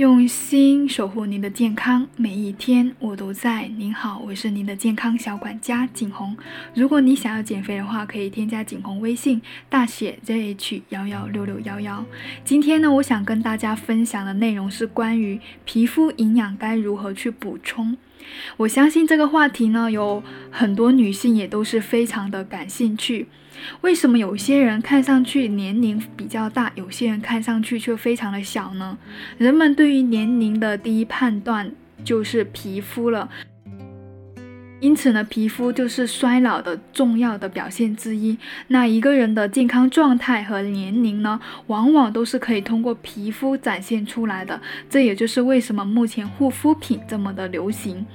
用心守护您的健康，每一天我都在。您好，我是您的健康小管家景红。如果你想要减肥的话，可以添加景红微信，大写 ZH 幺幺六六幺幺。今天呢，我想跟大家分享的内容是关于皮肤营养该如何去补充。我相信这个话题呢，有很多女性也都是非常的感兴趣。为什么有些人看上去年龄比较大，有些人看上去却非常的小呢？人们对于年龄的第一判断就是皮肤了，因此呢，皮肤就是衰老的重要的表现之一。那一个人的健康状态和年龄呢，往往都是可以通过皮肤展现出来的。这也就是为什么目前护肤品这么的流行。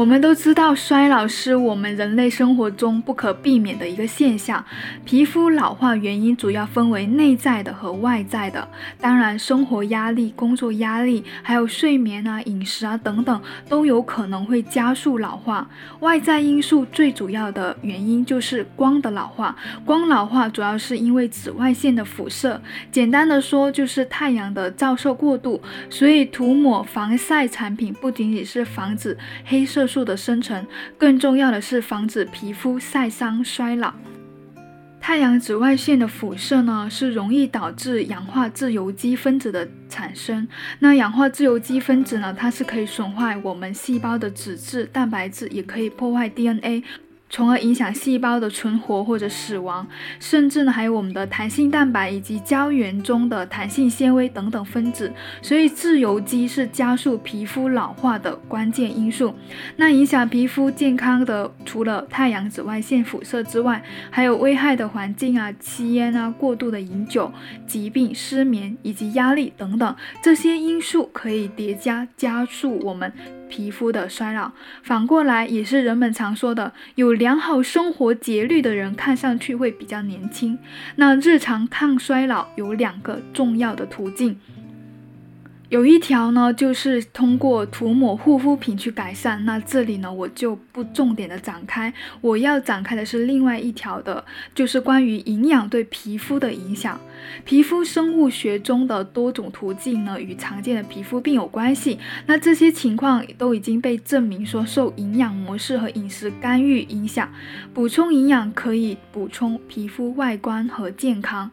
我们都知道，衰老是我们人类生活中不可避免的一个现象。皮肤老化原因主要分为内在的和外在的。当然，生活压力、工作压力，还有睡眠啊、饮食啊等等，都有可能会加速老化。外在因素最主要的原因就是光的老化。光老化主要是因为紫外线的辐射，简单的说就是太阳的照射过度。所以，涂抹防晒产品不仅仅是防止黑色。素的生成，更重要的是防止皮肤晒伤衰老。太阳紫外线的辐射呢，是容易导致氧化自由基分子的产生。那氧化自由基分子呢，它是可以损坏我们细胞的脂质、蛋白质，也可以破坏 DNA。从而影响细胞的存活或者死亡，甚至呢还有我们的弹性蛋白以及胶原中的弹性纤维等等分子。所以自由基是加速皮肤老化的关键因素。那影响皮肤健康的，除了太阳紫外线辐射之外，还有危害的环境啊、吸烟啊、过度的饮酒、疾病、失眠以及压力等等这些因素可以叠加加速我们。皮肤的衰老，反过来也是人们常说的，有良好生活节律的人看上去会比较年轻。那日常抗衰老有两个重要的途径。有一条呢，就是通过涂抹护肤品去改善。那这里呢，我就不重点的展开。我要展开的是另外一条的，就是关于营养对皮肤的影响。皮肤生物学中的多种途径呢，与常见的皮肤病有关系。那这些情况都已经被证明说受营养模式和饮食干预影响。补充营养可以补充皮肤外观和健康。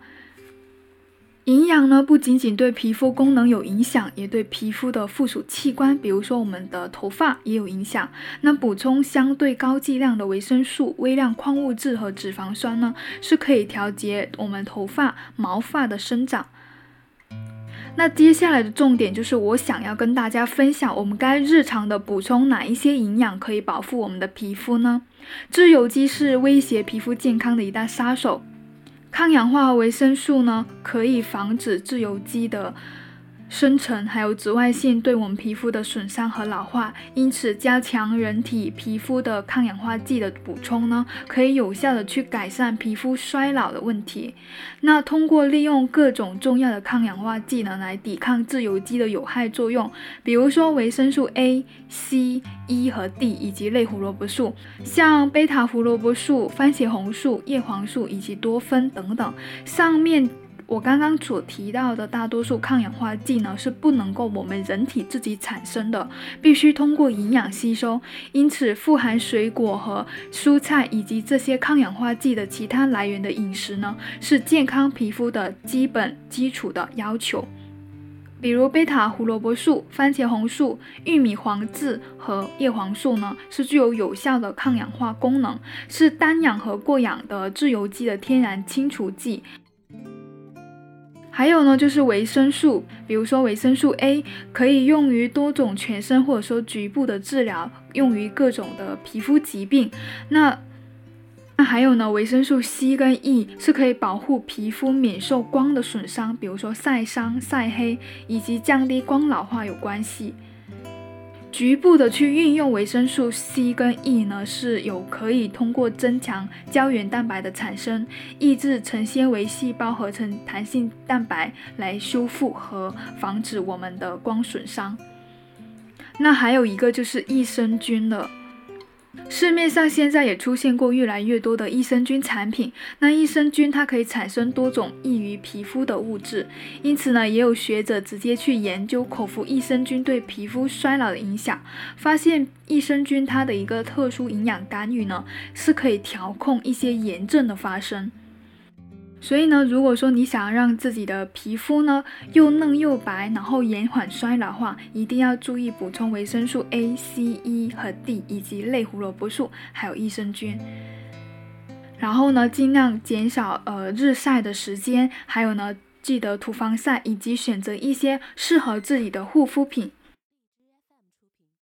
营养呢，不仅仅对皮肤功能有影响，也对皮肤的附属器官，比如说我们的头发也有影响。那补充相对高剂量的维生素、微量矿物质和脂肪酸呢，是可以调节我们头发、毛发的生长。那接下来的重点就是，我想要跟大家分享，我们该日常的补充哪一些营养，可以保护我们的皮肤呢？自由基是威胁皮肤健康的一大杀手。抗氧化维生素呢，可以防止自由基的。深层还有紫外线对我们皮肤的损伤和老化，因此加强人体皮肤的抗氧化剂的补充呢，可以有效的去改善皮肤衰老的问题。那通过利用各种重要的抗氧化剂呢，来抵抗自由基的有害作用，比如说维生素 A、C、E 和 D 以及类胡萝卜素，像贝塔胡萝卜素、番茄红素、叶黄素以及多酚等等，上面。我刚刚所提到的大多数抗氧化剂呢，是不能够我们人体自己产生的，必须通过营养吸收。因此，富含水果和蔬菜以及这些抗氧化剂的其他来源的饮食呢，是健康皮肤的基本基础的要求。比如贝塔胡萝卜素、番茄红素、玉米黄质和叶黄素呢，是具有有效的抗氧化功能，是单氧和过氧的自由基的天然清除剂。还有呢，就是维生素，比如说维生素 A 可以用于多种全身或者说局部的治疗，用于各种的皮肤疾病。那那还有呢，维生素 C 跟 E 是可以保护皮肤免受光的损伤，比如说晒伤、晒黑，以及降低光老化有关系。局部的去运用维生素 C 跟 E 呢，是有可以通过增强胶原蛋白的产生，抑制成纤维细胞合成弹性蛋白来修复和防止我们的光损伤。那还有一个就是益生菌了。市面上现在也出现过越来越多的益生菌产品。那益生菌它可以产生多种易于皮肤的物质，因此呢，也有学者直接去研究口服益生菌对皮肤衰老的影响，发现益生菌它的一个特殊营养干预呢，是可以调控一些炎症的发生。所以呢，如果说你想要让自己的皮肤呢又嫩又白，然后延缓衰老的话，一定要注意补充维生素 A、C、E 和 D，以及类胡萝卜素，还有益生菌。然后呢，尽量减少呃日晒的时间，还有呢，记得涂防晒，以及选择一些适合自己的护肤品，